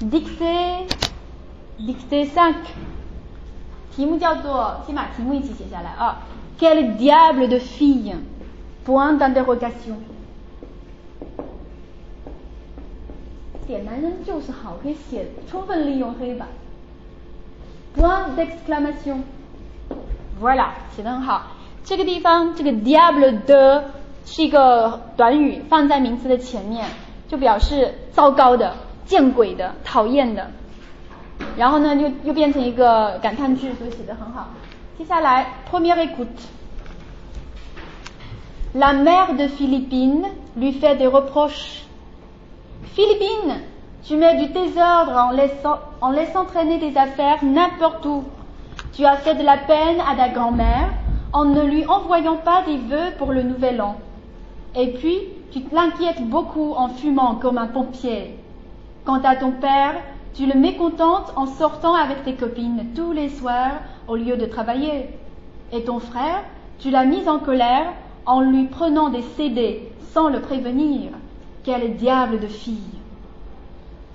dictée dictée 5题目叫做先把题目一起写下来啊 Quel diable de fille point d'interrogation 点男人就是好，可以写充分利用黑板。Point d'exclamation。Voilà，写的很好。这个地方这个 diable de 是一个短语，放在名词的前面，就表示糟糕的、见鬼的、讨厌的。然后呢，又又变成一个感叹句，所以写的很好。接下来，première écoute。La mère de Philippine lui fait des reproches. Philippine, tu mets du désordre en laissant, en laissant traîner des affaires n'importe où. Tu as fait de la peine à ta grand-mère en ne lui envoyant pas des vœux pour le nouvel an. Et puis, tu l'inquiètes beaucoup en fumant comme un pompier. Quant à ton père, tu le mécontentes en sortant avec tes copines tous les soirs au lieu de travailler. Et ton frère, tu l'as mis en colère en lui prenant des CD sans le prévenir. Quel diable de fille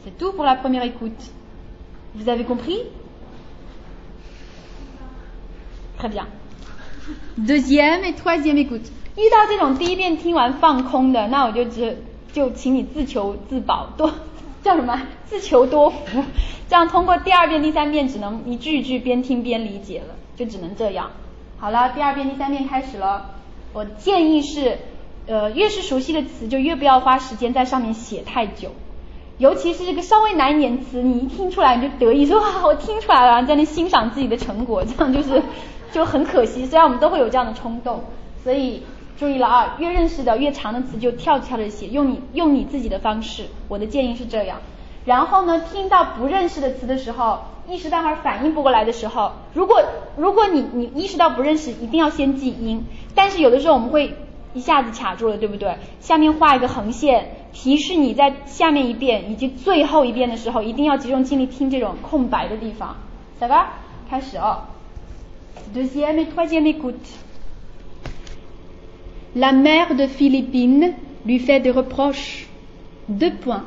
C'est tout pour la première écoute. Vous avez compris Très bien. Deuxième et troisième écoute. 遇到这种第一遍听完放空的，那我就只就请你自求自保，多 叫什么？自求多福。这样通过第二遍、第三遍，只能一句一句边听边理解了，就只能这样。好了，第二遍、第三遍开始了。我建议是，呃，越是熟悉的词，就越不要花时间在上面写太久。尤其是这个稍微难一点词，你一听出来你就得意说哇，我听出来了，在那欣赏自己的成果，这样就是就很可惜。虽然我们都会有这样的冲动，所以注意了啊，越认识的越长的词就跳跳着写，用你用你自己的方式。我的建议是这样。然后呢，听到不认识的词的时候，一时半会反应不过来的时候，如果如果你你意识到不认识，一定要先记音。但是有的时候我们会一下子卡住了，对不对？下面画一个横线，提示你在下面一遍以及最后一遍的时候，一定要集中精力听这种空白的地方。来吧，开始哦。Deuxième et troisième écoute. La mère de Philippine lui fait des reproches. Deux points.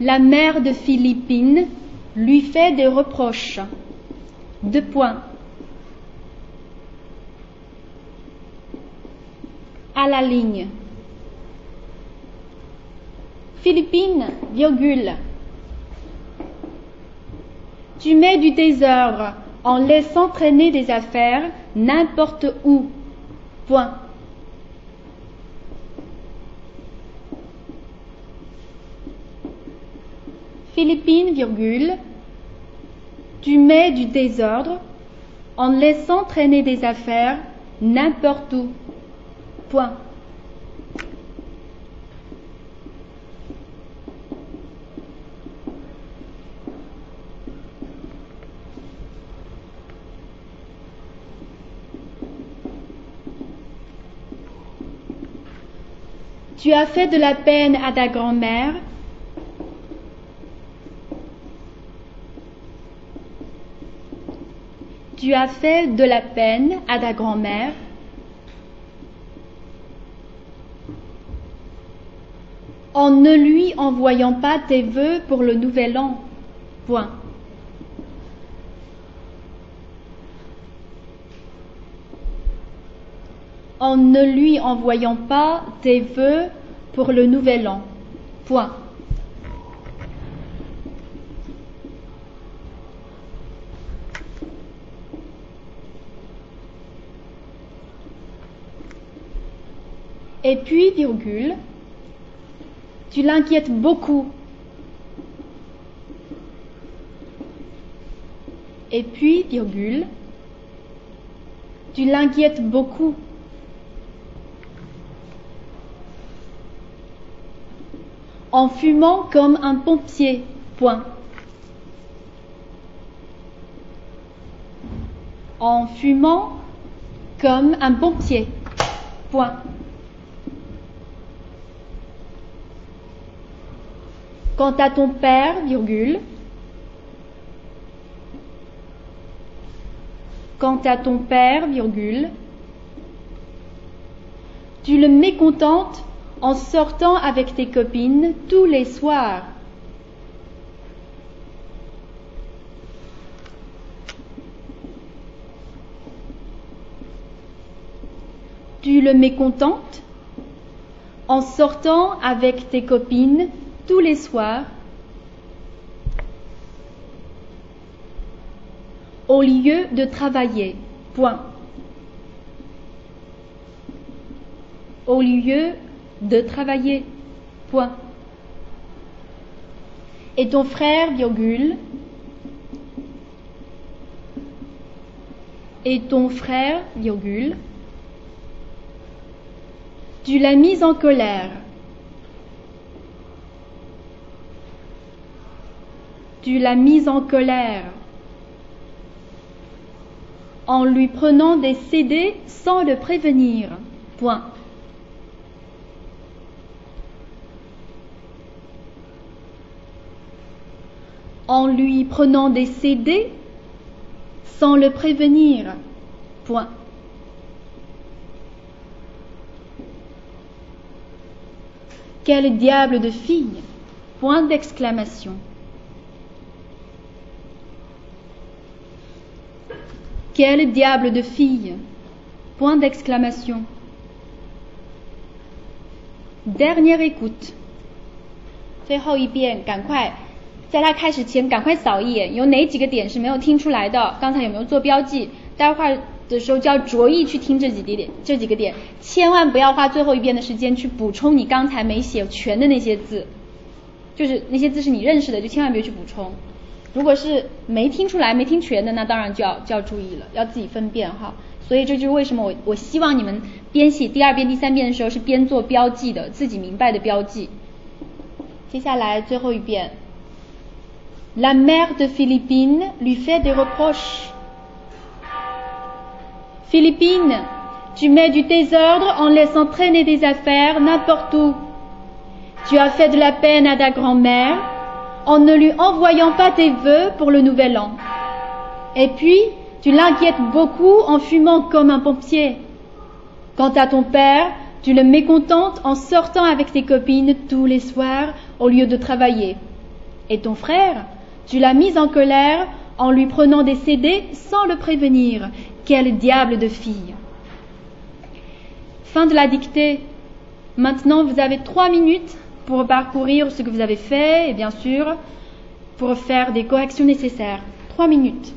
La mère de Philippine lui fait des reproches. Deux points. À la ligne. Philippine, virgule. Tu mets du désordre en laissant traîner des affaires n'importe où. Point. Philippine, virgule. Tu mets du désordre en laissant traîner des affaires n'importe où. Point. Tu as fait de la peine à ta grand-mère? Tu as fait de la peine à ta grand-mère? En ne lui envoyant pas tes vœux pour le nouvel an. Point. En ne lui envoyant pas tes vœux pour le nouvel an. Point. Et puis, virgule, tu l'inquiètes beaucoup. Et puis, virgule, tu l'inquiètes beaucoup. En fumant comme un pompier. Point. En fumant comme un pompier. Point. Quant à ton père, virgule. Quant à ton père, virgule. Tu le mécontentes en sortant avec tes copines tous les soirs. Tu le mécontentes? En sortant avec tes copines tous les soirs au lieu de travailler. Point. Au lieu de travailler. Point. Et ton frère, virgule. Et ton frère, virgule. Tu l'as mise en colère. Tu l'as mise en colère en lui prenant des CD sans le prévenir. Point. En lui prenant des CD sans le prévenir. Point. Quel diable de fille Point d'exclamation. Quel diable de fille Point d'exclamation. Dernière écoute. 最后一遍，赶快， 在他开始前赶快扫一眼，有哪几个点是没有听出来的？刚才有没有做标记？待会儿的时候就要着意去听这几点，这几个点，千万不要花最后一遍的时间去补充你刚才没写全的那些字，就是那些字是你认识的，就千万别去补充。如果是没听出来、没听全的，那当然就要就要注意了，要自己分辨哈。所以这就是为什么我我希望你们边写第二遍、第三遍的时候是边做标记的，自己明白的标记。接下来最后一遍。La mère de Philippine lui fait des reproches. Philippine, tu mets du désordre en laissant traîner des affaires n'importe où. Tu as fait de la peine à ta grand-mère en ne lui envoyant pas tes vœux pour le nouvel an. Et puis, tu l'inquiètes beaucoup en fumant comme un pompier. Quant à ton père, tu le mécontentes en sortant avec tes copines tous les soirs au lieu de travailler. Et ton frère, tu l'as mis en colère en lui prenant des CD sans le prévenir. Quel diable de fille. Fin de la dictée. Maintenant, vous avez trois minutes pour parcourir ce que vous avez fait et bien sûr pour faire des corrections nécessaires. Trois minutes.